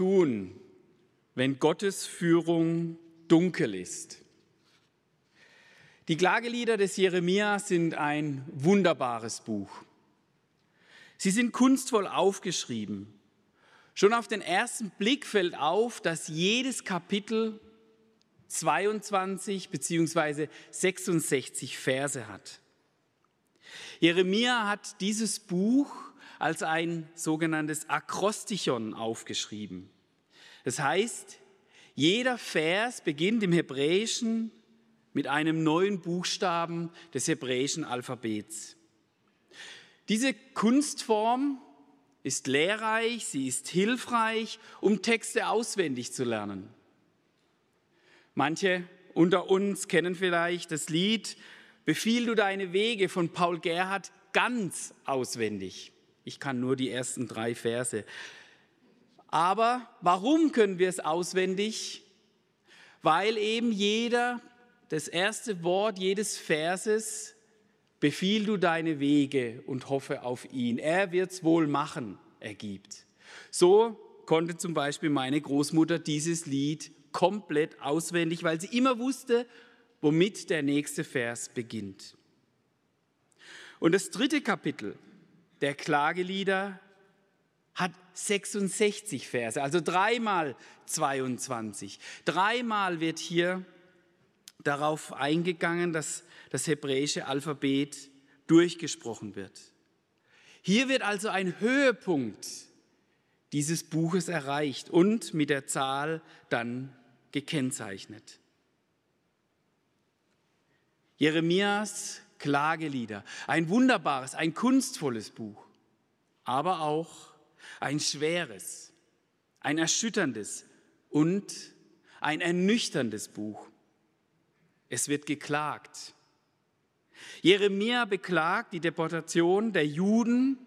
Tun, wenn Gottes Führung dunkel ist? Die Klagelieder des Jeremia sind ein wunderbares Buch. Sie sind kunstvoll aufgeschrieben. Schon auf den ersten Blick fällt auf, dass jedes Kapitel 22 bzw. 66 Verse hat. Jeremia hat dieses Buch als ein sogenanntes Akrostichon aufgeschrieben. Das heißt, jeder Vers beginnt im Hebräischen mit einem neuen Buchstaben des hebräischen Alphabets. Diese Kunstform ist lehrreich, sie ist hilfreich, um Texte auswendig zu lernen. Manche unter uns kennen vielleicht das Lied Befiehl du deine Wege von Paul Gerhardt ganz auswendig. Ich kann nur die ersten drei Verse. Aber warum können wir es auswendig? Weil eben jeder, das erste Wort jedes Verses, befiehl du deine Wege und hoffe auf ihn. Er wird's wohl machen, ergibt. So konnte zum Beispiel meine Großmutter dieses Lied komplett auswendig, weil sie immer wusste, womit der nächste Vers beginnt. Und das dritte Kapitel der Klagelieder hat 66 Verse, also dreimal 22. Dreimal wird hier darauf eingegangen, dass das hebräische Alphabet durchgesprochen wird. Hier wird also ein Höhepunkt dieses Buches erreicht und mit der Zahl dann gekennzeichnet. Jeremias Klagelieder, ein wunderbares, ein kunstvolles Buch, aber auch ein schweres, ein erschütterndes und ein ernüchterndes Buch. Es wird geklagt. Jeremia beklagt die Deportation der Juden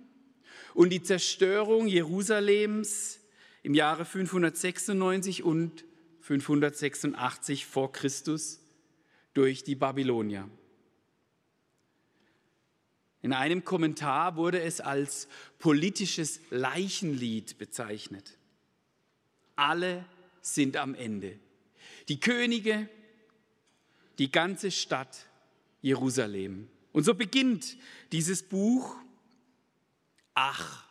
und die Zerstörung Jerusalems im Jahre 596 und 586 vor Christus durch die Babylonier. In einem Kommentar wurde es als politisches Leichenlied bezeichnet. Alle sind am Ende. Die Könige, die ganze Stadt Jerusalem. Und so beginnt dieses Buch. Ach,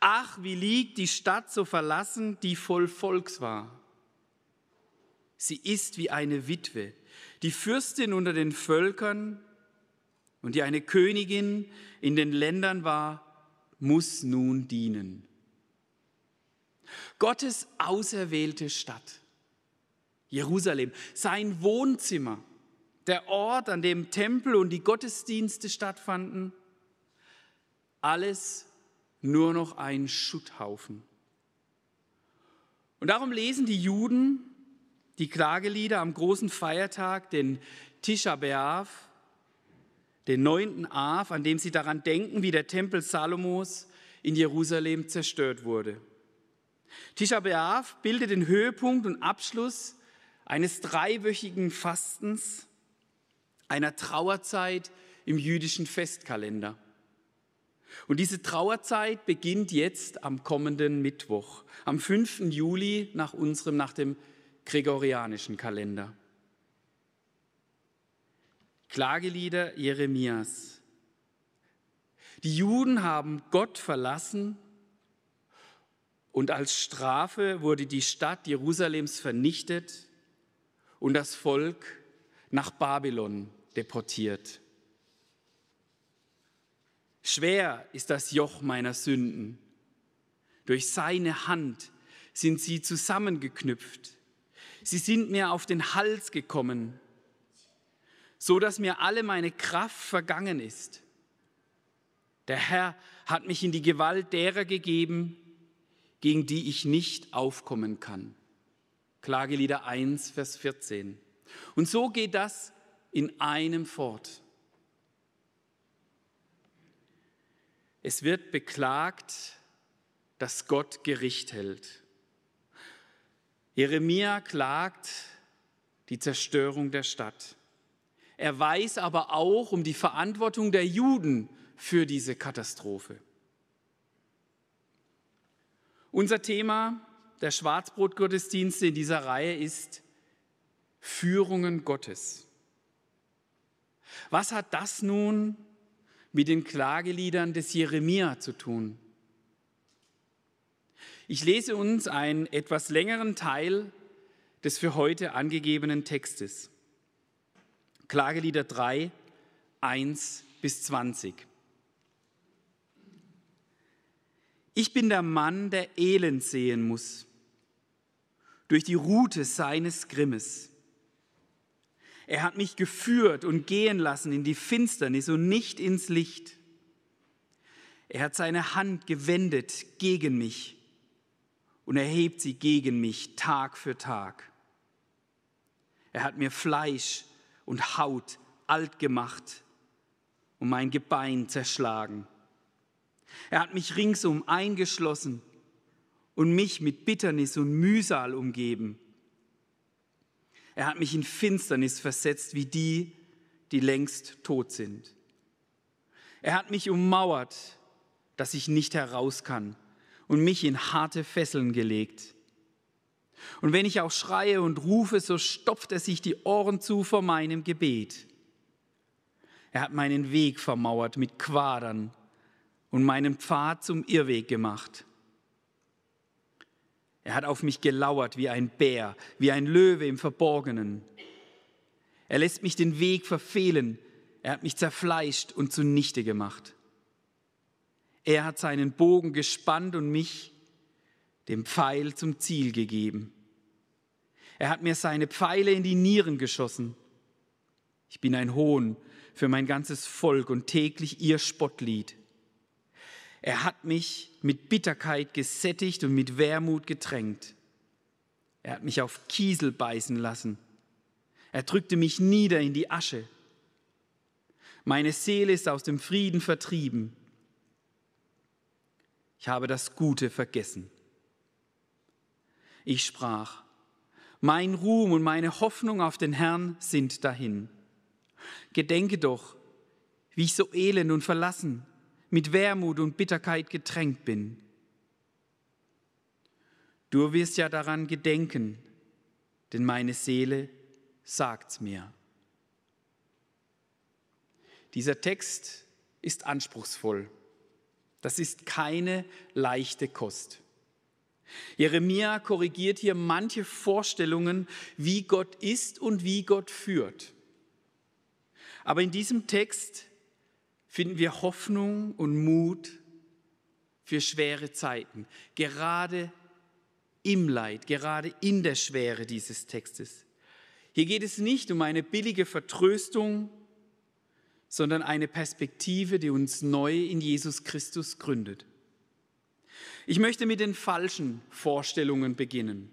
ach, wie liegt die Stadt so verlassen, die voll Volks war. Sie ist wie eine Witwe, die Fürstin unter den Völkern und die eine Königin in den Ländern war, muss nun dienen. Gottes auserwählte Stadt, Jerusalem, sein Wohnzimmer, der Ort, an dem Tempel und die Gottesdienste stattfanden, alles nur noch ein Schutthaufen. Und darum lesen die Juden die Klagelieder am großen Feiertag, den Tisha B'Av, den neunten Av, an dem sie daran denken, wie der Tempel Salomos in Jerusalem zerstört wurde. Tisha B'Av bildet den Höhepunkt und Abschluss eines dreiwöchigen Fastens, einer Trauerzeit im jüdischen Festkalender. Und diese Trauerzeit beginnt jetzt am kommenden Mittwoch, am 5. Juli nach unserem, nach dem gregorianischen Kalender. Klagelieder Jeremias. Die Juden haben Gott verlassen und als Strafe wurde die Stadt Jerusalems vernichtet und das Volk nach Babylon deportiert. Schwer ist das Joch meiner Sünden. Durch seine Hand sind sie zusammengeknüpft. Sie sind mir auf den Hals gekommen so dass mir alle meine Kraft vergangen ist. Der Herr hat mich in die Gewalt derer gegeben, gegen die ich nicht aufkommen kann. Klagelieder 1, Vers 14. Und so geht das in einem fort. Es wird beklagt, dass Gott Gericht hält. Jeremia klagt die Zerstörung der Stadt. Er weiß aber auch um die Verantwortung der Juden für diese Katastrophe. Unser Thema der Schwarzbrotgottesdienste in dieser Reihe ist Führungen Gottes. Was hat das nun mit den Klageliedern des Jeremia zu tun? Ich lese uns einen etwas längeren Teil des für heute angegebenen Textes. Klagelieder 3, 1 bis 20. Ich bin der Mann, der Elend sehen muss, durch die Rute seines Grimmes. Er hat mich geführt und gehen lassen in die Finsternis und nicht ins Licht. Er hat seine Hand gewendet gegen mich und erhebt sie gegen mich Tag für Tag. Er hat mir Fleisch und Haut alt gemacht und mein Gebein zerschlagen. Er hat mich ringsum eingeschlossen und mich mit Bitternis und Mühsal umgeben. Er hat mich in Finsternis versetzt wie die, die längst tot sind. Er hat mich ummauert, dass ich nicht heraus kann und mich in harte Fesseln gelegt. Und wenn ich auch schreie und rufe, so stopft er sich die Ohren zu vor meinem Gebet. Er hat meinen Weg vermauert mit Quadern und meinen Pfad zum Irrweg gemacht. Er hat auf mich gelauert wie ein Bär, wie ein Löwe im Verborgenen. Er lässt mich den Weg verfehlen. Er hat mich zerfleischt und zunichte gemacht. Er hat seinen Bogen gespannt und mich dem Pfeil zum Ziel gegeben. Er hat mir seine Pfeile in die Nieren geschossen. Ich bin ein Hohn für mein ganzes Volk und täglich ihr Spottlied. Er hat mich mit Bitterkeit gesättigt und mit Wermut getränkt. Er hat mich auf Kiesel beißen lassen. Er drückte mich nieder in die Asche. Meine Seele ist aus dem Frieden vertrieben. Ich habe das Gute vergessen. Ich sprach, mein Ruhm und meine Hoffnung auf den Herrn sind dahin. Gedenke doch, wie ich so elend und verlassen, mit Wermut und Bitterkeit getränkt bin. Du wirst ja daran gedenken, denn meine Seele sagt's mir. Dieser Text ist anspruchsvoll. Das ist keine leichte Kost. Jeremia korrigiert hier manche Vorstellungen, wie Gott ist und wie Gott führt. Aber in diesem Text finden wir Hoffnung und Mut für schwere Zeiten, gerade im Leid, gerade in der Schwere dieses Textes. Hier geht es nicht um eine billige Vertröstung, sondern eine Perspektive, die uns neu in Jesus Christus gründet. Ich möchte mit den falschen Vorstellungen beginnen.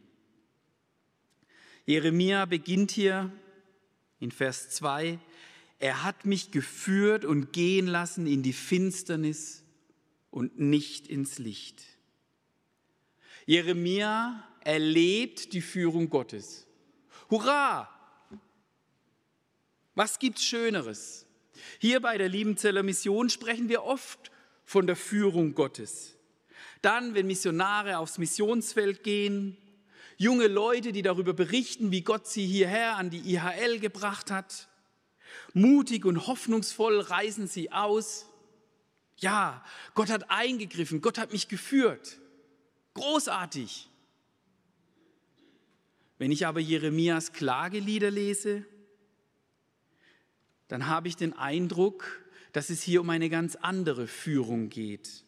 Jeremia beginnt hier in Vers 2, er hat mich geführt und gehen lassen in die Finsternis und nicht ins Licht. Jeremia erlebt die Führung Gottes. Hurra! Was gibt's Schöneres? Hier bei der Liebenzeller Mission sprechen wir oft von der Führung Gottes. Dann, wenn Missionare aufs Missionsfeld gehen, junge Leute, die darüber berichten, wie Gott sie hierher an die IHL gebracht hat. Mutig und hoffnungsvoll reisen sie aus. Ja, Gott hat eingegriffen, Gott hat mich geführt. Großartig. Wenn ich aber Jeremias Klagelieder lese, dann habe ich den Eindruck, dass es hier um eine ganz andere Führung geht.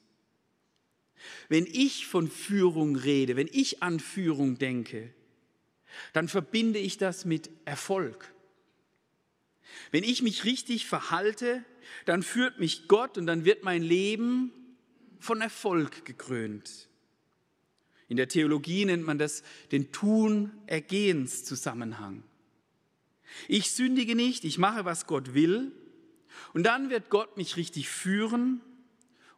Wenn ich von Führung rede, wenn ich an Führung denke, dann verbinde ich das mit Erfolg. Wenn ich mich richtig verhalte, dann führt mich Gott und dann wird mein Leben von Erfolg gekrönt. In der Theologie nennt man das den Tun-Ergehens-Zusammenhang. Ich sündige nicht, ich mache, was Gott will, und dann wird Gott mich richtig führen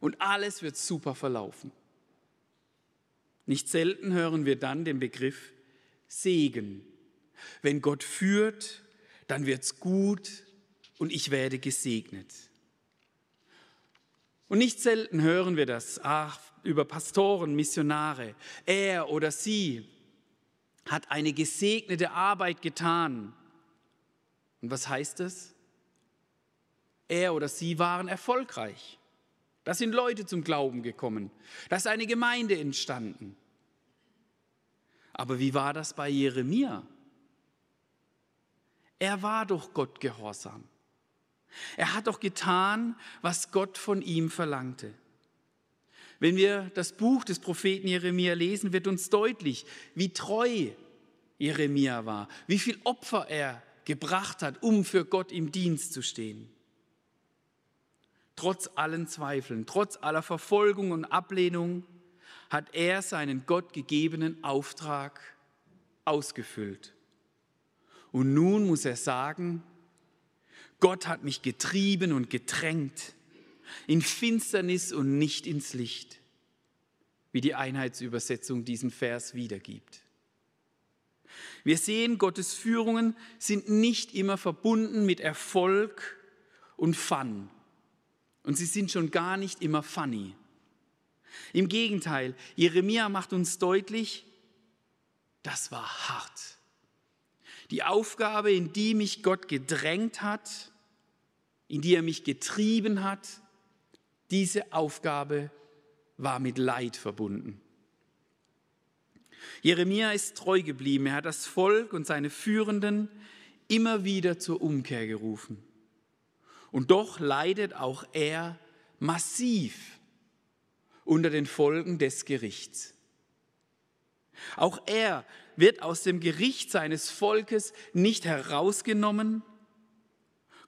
und alles wird super verlaufen. Nicht selten hören wir dann den Begriff Segen. Wenn Gott führt, dann wird's gut und ich werde gesegnet. Und nicht selten hören wir das ach, über Pastoren, Missionare. Er oder sie hat eine gesegnete Arbeit getan. Und was heißt das? Er oder sie waren erfolgreich. Da sind Leute zum Glauben gekommen. Da ist eine Gemeinde entstanden. Aber wie war das bei Jeremia? Er war doch Gott gehorsam. Er hat doch getan, was Gott von ihm verlangte. Wenn wir das Buch des Propheten Jeremia lesen, wird uns deutlich, wie treu Jeremia war, wie viel Opfer er gebracht hat, um für Gott im Dienst zu stehen. Trotz allen Zweifeln, trotz aller Verfolgung und Ablehnung hat er seinen Gott gegebenen Auftrag ausgefüllt. Und nun muss er sagen, Gott hat mich getrieben und gedrängt in Finsternis und nicht ins Licht, wie die Einheitsübersetzung diesen Vers wiedergibt. Wir sehen, Gottes Führungen sind nicht immer verbunden mit Erfolg und Fun. Und sie sind schon gar nicht immer funny. Im Gegenteil, Jeremia macht uns deutlich, das war hart. Die Aufgabe, in die mich Gott gedrängt hat, in die er mich getrieben hat, diese Aufgabe war mit Leid verbunden. Jeremia ist treu geblieben. Er hat das Volk und seine Führenden immer wieder zur Umkehr gerufen. Und doch leidet auch er massiv unter den Folgen des Gerichts. Auch er wird aus dem Gericht seines Volkes nicht herausgenommen.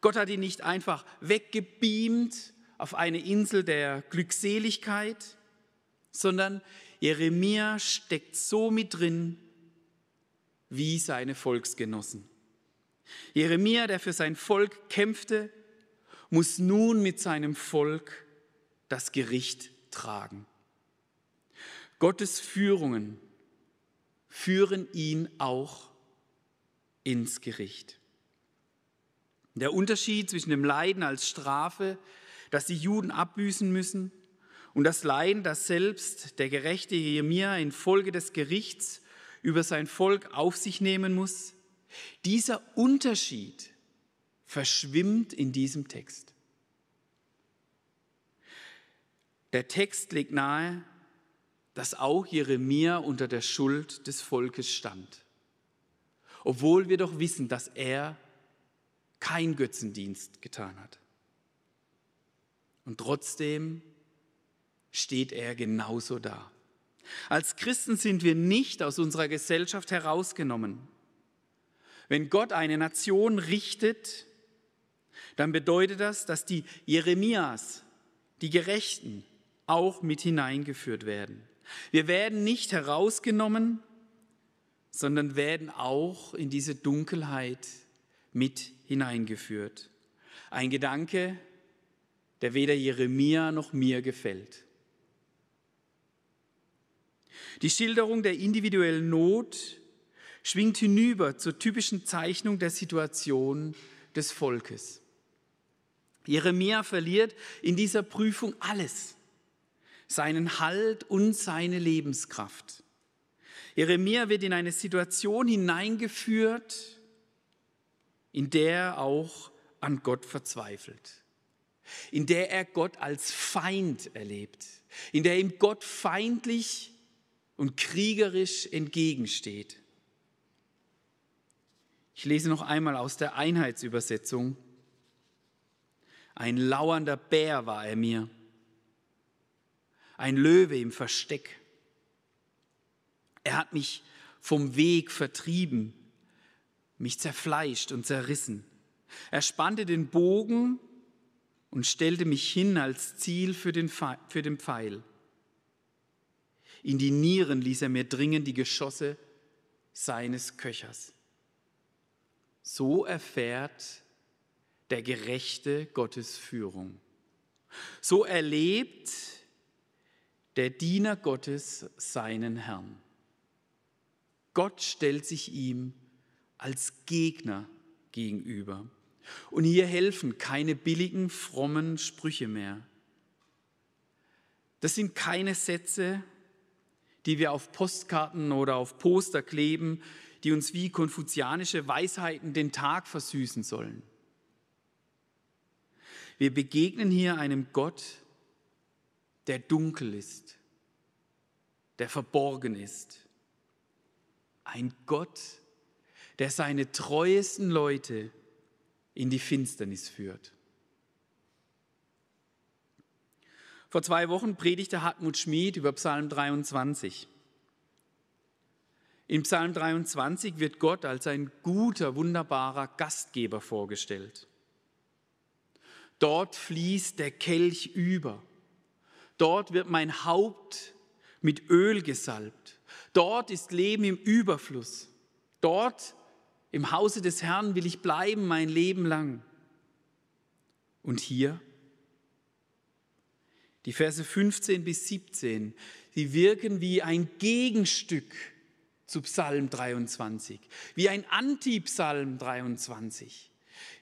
Gott hat ihn nicht einfach weggebeamt auf eine Insel der Glückseligkeit, sondern Jeremia steckt so mit drin wie seine Volksgenossen. Jeremia, der für sein Volk kämpfte, muss nun mit seinem Volk das Gericht tragen. Gottes Führungen führen ihn auch ins Gericht. Der Unterschied zwischen dem Leiden als Strafe, das die Juden abbüßen müssen, und das Leiden, das selbst der gerechte Jeremia infolge des Gerichts über sein Volk auf sich nehmen muss, dieser Unterschied verschwimmt in diesem Text. Der Text legt nahe, dass auch Jeremia unter der Schuld des Volkes stand, obwohl wir doch wissen, dass er kein Götzendienst getan hat. Und trotzdem steht er genauso da. Als Christen sind wir nicht aus unserer Gesellschaft herausgenommen. Wenn Gott eine Nation richtet, dann bedeutet das, dass die Jeremias, die Gerechten, auch mit hineingeführt werden. Wir werden nicht herausgenommen, sondern werden auch in diese Dunkelheit mit hineingeführt. Ein Gedanke, der weder Jeremia noch mir gefällt. Die Schilderung der individuellen Not schwingt hinüber zur typischen Zeichnung der Situation des Volkes. Jeremia verliert in dieser Prüfung alles seinen Halt und seine Lebenskraft. Jeremia wird in eine Situation hineingeführt, in der er auch an Gott verzweifelt, in der er Gott als Feind erlebt, in der ihm Gott feindlich und kriegerisch entgegensteht. Ich lese noch einmal aus der Einheitsübersetzung. Ein lauernder Bär war er mir ein Löwe im Versteck. Er hat mich vom Weg vertrieben, mich zerfleischt und zerrissen. Er spannte den Bogen und stellte mich hin als Ziel für den, für den Pfeil. In die Nieren ließ er mir dringen die Geschosse seines Köchers. So erfährt der Gerechte Gottes Führung. So erlebt der Diener Gottes seinen Herrn. Gott stellt sich ihm als Gegner gegenüber. Und hier helfen keine billigen, frommen Sprüche mehr. Das sind keine Sätze, die wir auf Postkarten oder auf Poster kleben, die uns wie konfuzianische Weisheiten den Tag versüßen sollen. Wir begegnen hier einem Gott, der dunkel ist, der verborgen ist. Ein Gott, der seine treuesten Leute in die Finsternis führt. Vor zwei Wochen predigte Hartmut Schmid über Psalm 23. In Psalm 23 wird Gott als ein guter, wunderbarer Gastgeber vorgestellt. Dort fließt der Kelch über. Dort wird mein Haupt mit Öl gesalbt. Dort ist Leben im Überfluss. Dort im Hause des Herrn will ich bleiben mein Leben lang. Und hier? Die Verse 15 bis 17, sie wirken wie ein Gegenstück zu Psalm 23, wie ein Anti-Psalm 23.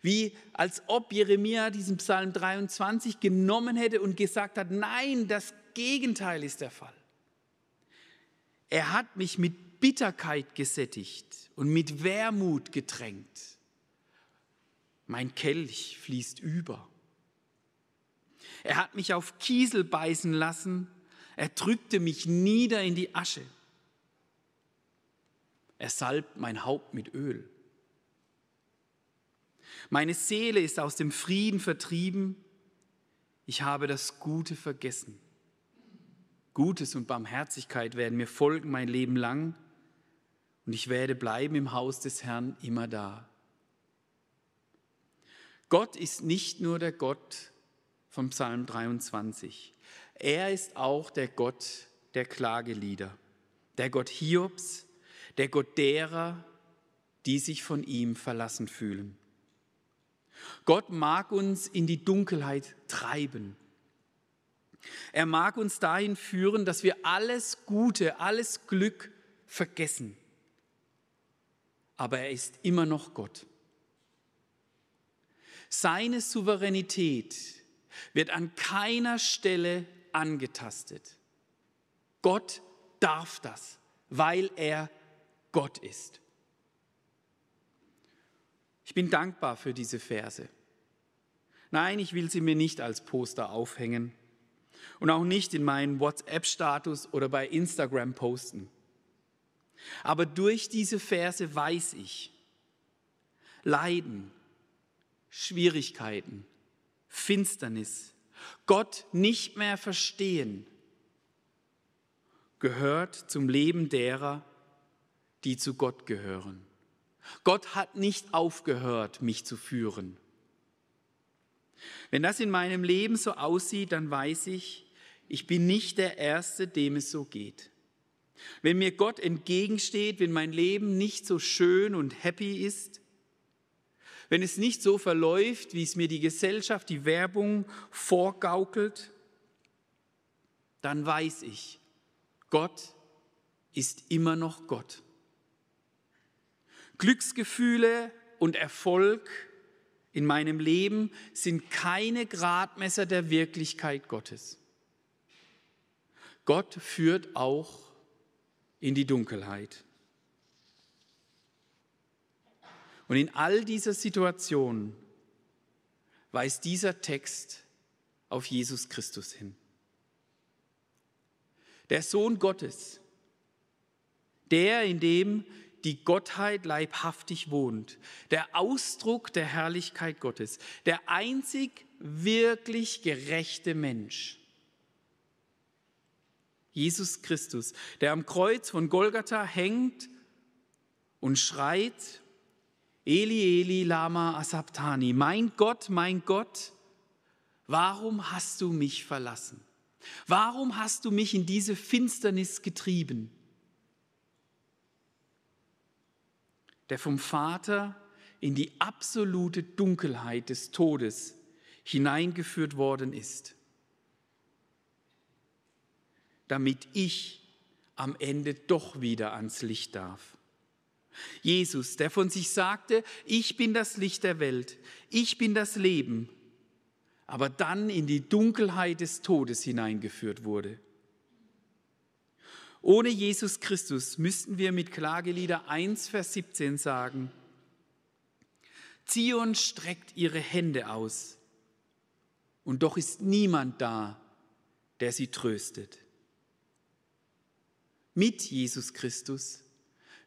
Wie als ob Jeremia diesen Psalm 23 genommen hätte und gesagt hat, nein, das Gegenteil ist der Fall. Er hat mich mit Bitterkeit gesättigt und mit Wermut getränkt. Mein Kelch fließt über. Er hat mich auf Kiesel beißen lassen, er drückte mich nieder in die Asche. Er salbt mein Haupt mit Öl. Meine Seele ist aus dem Frieden vertrieben. Ich habe das Gute vergessen. Gutes und Barmherzigkeit werden mir folgen mein Leben lang und ich werde bleiben im Haus des Herrn immer da. Gott ist nicht nur der Gott vom Psalm 23. Er ist auch der Gott der Klagelieder, der Gott Hiobs, der Gott derer, die sich von ihm verlassen fühlen. Gott mag uns in die Dunkelheit treiben. Er mag uns dahin führen, dass wir alles Gute, alles Glück vergessen aber er ist immer noch Gott. Seine Souveränität wird an keiner Stelle angetastet. Gott darf das, weil er Gott ist. Ich bin dankbar für diese Verse. Nein, ich will sie mir nicht als Poster aufhängen und auch nicht in meinen WhatsApp-Status oder bei Instagram posten. Aber durch diese Verse weiß ich, Leiden, Schwierigkeiten, Finsternis, Gott nicht mehr verstehen, gehört zum Leben derer, die zu Gott gehören. Gott hat nicht aufgehört, mich zu führen. Wenn das in meinem Leben so aussieht, dann weiß ich, ich bin nicht der Erste, dem es so geht. Wenn mir Gott entgegensteht, wenn mein Leben nicht so schön und happy ist, wenn es nicht so verläuft, wie es mir die Gesellschaft, die Werbung vorgaukelt, dann weiß ich, Gott ist immer noch Gott. Glücksgefühle und Erfolg in meinem Leben sind keine Gradmesser der Wirklichkeit Gottes. Gott führt auch in die Dunkelheit. Und in all dieser Situation weist dieser Text auf Jesus Christus hin. Der Sohn Gottes, der, in dem die Gottheit leibhaftig wohnt, der Ausdruck der Herrlichkeit Gottes, der einzig wirklich gerechte Mensch. Jesus Christus, der am Kreuz von Golgatha hängt und schreit, Eli, Eli, lama asabtani, mein Gott, mein Gott, warum hast du mich verlassen? Warum hast du mich in diese Finsternis getrieben? Der vom Vater in die absolute Dunkelheit des Todes hineingeführt worden ist, damit ich am Ende doch wieder ans Licht darf. Jesus, der von sich sagte, ich bin das Licht der Welt, ich bin das Leben, aber dann in die Dunkelheit des Todes hineingeführt wurde. Ohne Jesus Christus müssten wir mit Klagelieder 1, Vers 17 sagen, Zion streckt ihre Hände aus, und doch ist niemand da, der sie tröstet. Mit Jesus Christus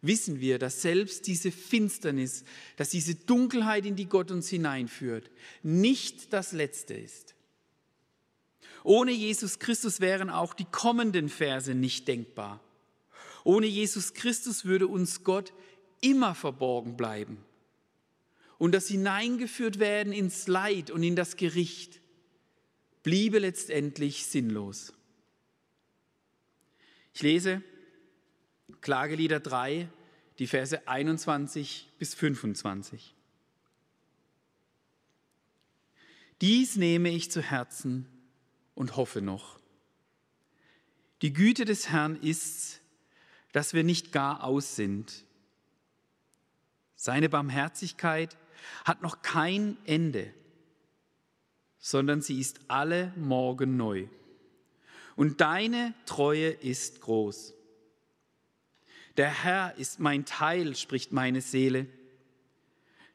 wissen wir, dass selbst diese Finsternis, dass diese Dunkelheit, in die Gott uns hineinführt, nicht das Letzte ist. Ohne Jesus Christus wären auch die kommenden Verse nicht denkbar. Ohne Jesus Christus würde uns Gott immer verborgen bleiben. Und das Hineingeführt werden ins Leid und in das Gericht bliebe letztendlich sinnlos. Ich lese Klagelieder 3, die Verse 21 bis 25. Dies nehme ich zu Herzen und hoffe noch. Die Güte des Herrn ist, dass wir nicht gar aus sind. Seine Barmherzigkeit hat noch kein Ende, sondern sie ist alle Morgen neu. Und deine Treue ist groß. Der Herr ist mein Teil, spricht meine Seele.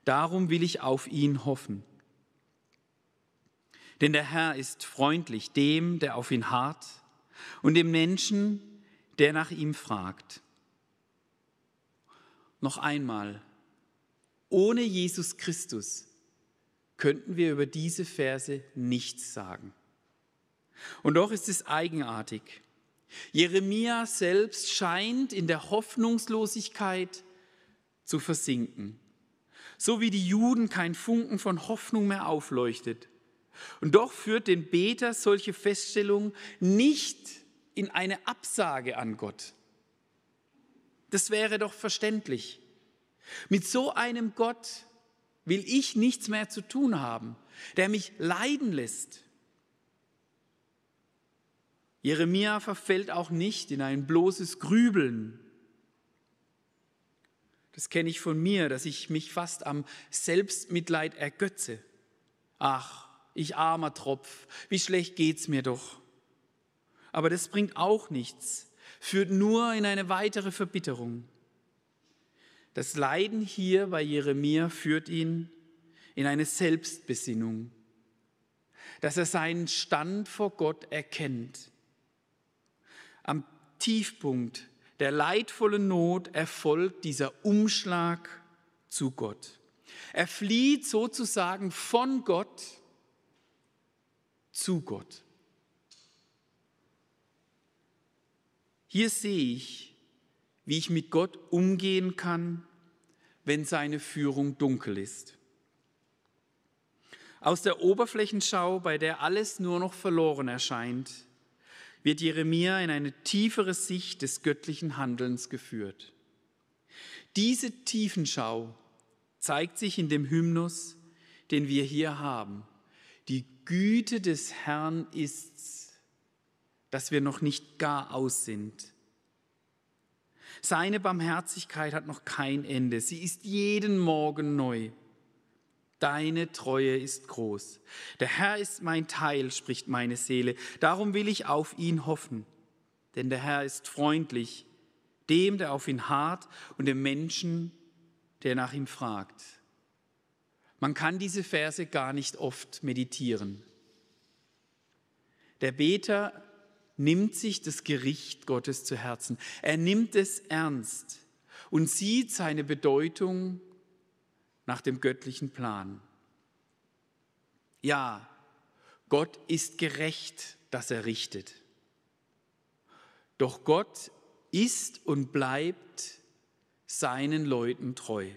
Darum will ich auf ihn hoffen. Denn der Herr ist freundlich dem, der auf ihn harrt, und dem Menschen, der nach ihm fragt. Noch einmal, ohne Jesus Christus könnten wir über diese Verse nichts sagen. Und doch ist es eigenartig. Jeremia selbst scheint in der Hoffnungslosigkeit zu versinken, so wie die Juden kein Funken von Hoffnung mehr aufleuchtet. Und doch führt den Beter solche Feststellung nicht in eine Absage an Gott. Das wäre doch verständlich. Mit so einem Gott will ich nichts mehr zu tun haben, der mich leiden lässt, Jeremia verfällt auch nicht in ein bloßes Grübeln. Das kenne ich von mir, dass ich mich fast am Selbstmitleid ergötze. Ach, ich armer Tropf, wie schlecht geht's mir doch. Aber das bringt auch nichts, führt nur in eine weitere Verbitterung. Das Leiden hier bei Jeremia führt ihn in eine Selbstbesinnung, dass er seinen Stand vor Gott erkennt am Tiefpunkt der leidvollen Not erfolgt dieser Umschlag zu Gott. Er flieht sozusagen von Gott zu Gott. Hier sehe ich, wie ich mit Gott umgehen kann, wenn seine Führung dunkel ist. Aus der Oberflächenschau, bei der alles nur noch verloren erscheint, wird Jeremia in eine tiefere Sicht des göttlichen Handelns geführt. Diese Tiefenschau zeigt sich in dem Hymnus, den wir hier haben. Die Güte des Herrn ist's, dass wir noch nicht gar aus sind. Seine Barmherzigkeit hat noch kein Ende. Sie ist jeden Morgen neu. Deine Treue ist groß. Der Herr ist mein Teil, spricht meine Seele. Darum will ich auf ihn hoffen. Denn der Herr ist freundlich, dem, der auf ihn harrt, und dem Menschen, der nach ihm fragt. Man kann diese Verse gar nicht oft meditieren. Der Beter nimmt sich das Gericht Gottes zu Herzen. Er nimmt es ernst und sieht seine Bedeutung nach dem göttlichen Plan. Ja, Gott ist gerecht, dass er richtet. Doch Gott ist und bleibt seinen Leuten treu.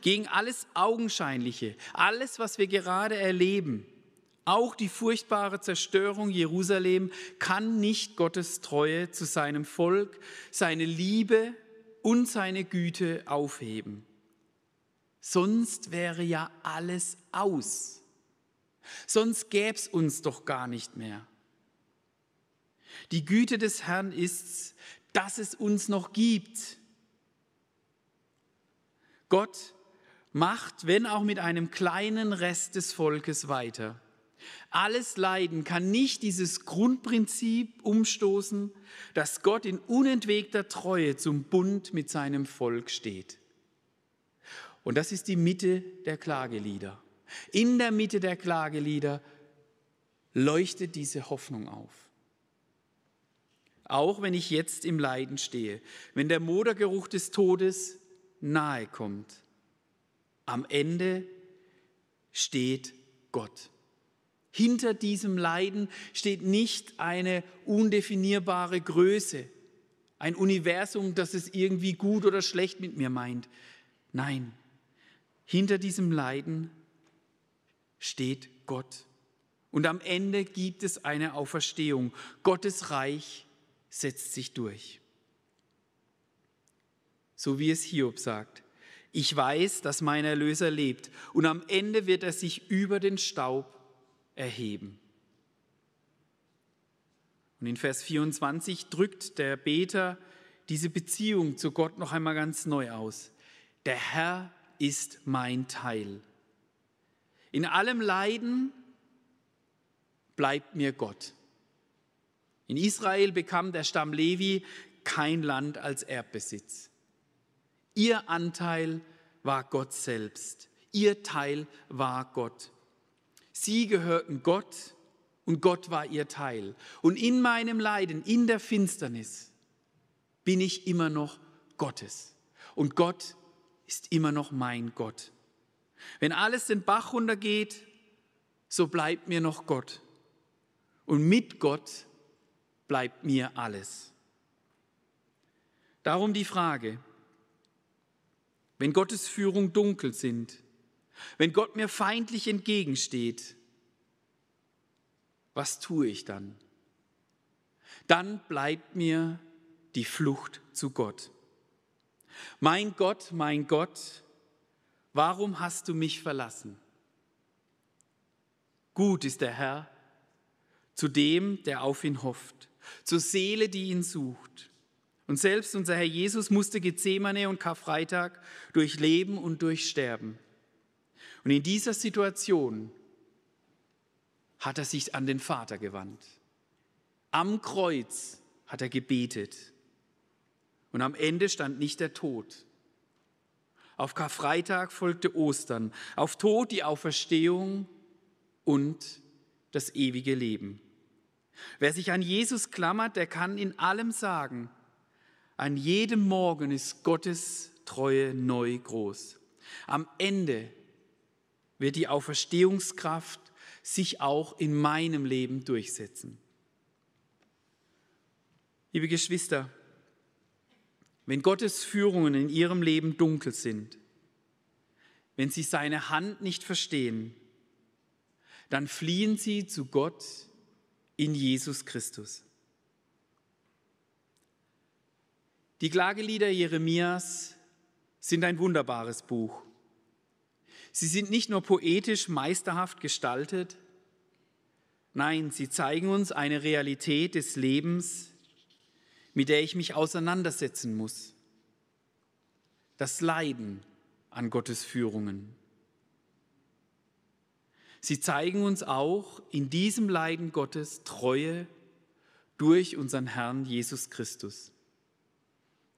Gegen alles Augenscheinliche, alles, was wir gerade erleben, Auch die furchtbare Zerstörung Jerusalem kann nicht Gottes Treue zu seinem Volk, seine Liebe und seine Güte aufheben. Sonst wäre ja alles aus. Sonst gäbe es uns doch gar nicht mehr. Die Güte des Herrn ist, dass es uns noch gibt. Gott macht, wenn auch mit einem kleinen Rest des Volkes weiter. Alles Leiden kann nicht dieses Grundprinzip umstoßen, dass Gott in unentwegter Treue zum Bund mit seinem Volk steht. Und das ist die Mitte der Klagelieder. In der Mitte der Klagelieder leuchtet diese Hoffnung auf. Auch wenn ich jetzt im Leiden stehe, wenn der Modergeruch des Todes nahe kommt, am Ende steht Gott. Hinter diesem Leiden steht nicht eine undefinierbare Größe, ein Universum, das es irgendwie gut oder schlecht mit mir meint. Nein, hinter diesem Leiden steht Gott. Und am Ende gibt es eine Auferstehung. Gottes Reich setzt sich durch. So wie es Hiob sagt. Ich weiß, dass mein Erlöser lebt und am Ende wird er sich über den Staub erheben. Und in Vers 24 drückt der Beter diese Beziehung zu Gott noch einmal ganz neu aus. Der Herr ist mein Teil. In allem Leiden bleibt mir Gott. In Israel bekam der Stamm Levi kein Land als Erbbesitz. Ihr Anteil war Gott selbst. Ihr Teil war Gott. Sie gehörten Gott und Gott war ihr Teil. Und in meinem Leiden, in der Finsternis, bin ich immer noch Gottes. Und Gott ist immer noch mein Gott. Wenn alles den Bach runtergeht, so bleibt mir noch Gott. Und mit Gott bleibt mir alles. Darum die Frage, wenn Gottes Führung dunkel sind, wenn Gott mir feindlich entgegensteht, was tue ich dann? Dann bleibt mir die Flucht zu Gott. Mein Gott, mein Gott, warum hast du mich verlassen? Gut ist der Herr zu dem, der auf ihn hofft, zur Seele, die ihn sucht. Und selbst unser Herr Jesus musste Gethsemane und Karfreitag durchleben und durchsterben. Und in dieser Situation hat er sich an den Vater gewandt. Am Kreuz hat er gebetet. Und am Ende stand nicht der Tod. Auf Karfreitag folgte Ostern, auf Tod die Auferstehung und das ewige Leben. Wer sich an Jesus klammert, der kann in allem sagen, an jedem Morgen ist Gottes Treue neu groß. Am Ende wird die Auferstehungskraft sich auch in meinem Leben durchsetzen. Liebe Geschwister, wenn Gottes Führungen in ihrem Leben dunkel sind, wenn sie seine Hand nicht verstehen, dann fliehen sie zu Gott in Jesus Christus. Die Klagelieder Jeremias sind ein wunderbares Buch. Sie sind nicht nur poetisch meisterhaft gestaltet, nein, sie zeigen uns eine Realität des Lebens, mit der ich mich auseinandersetzen muss. Das Leiden an Gottes Führungen. Sie zeigen uns auch in diesem Leiden Gottes Treue durch unseren Herrn Jesus Christus.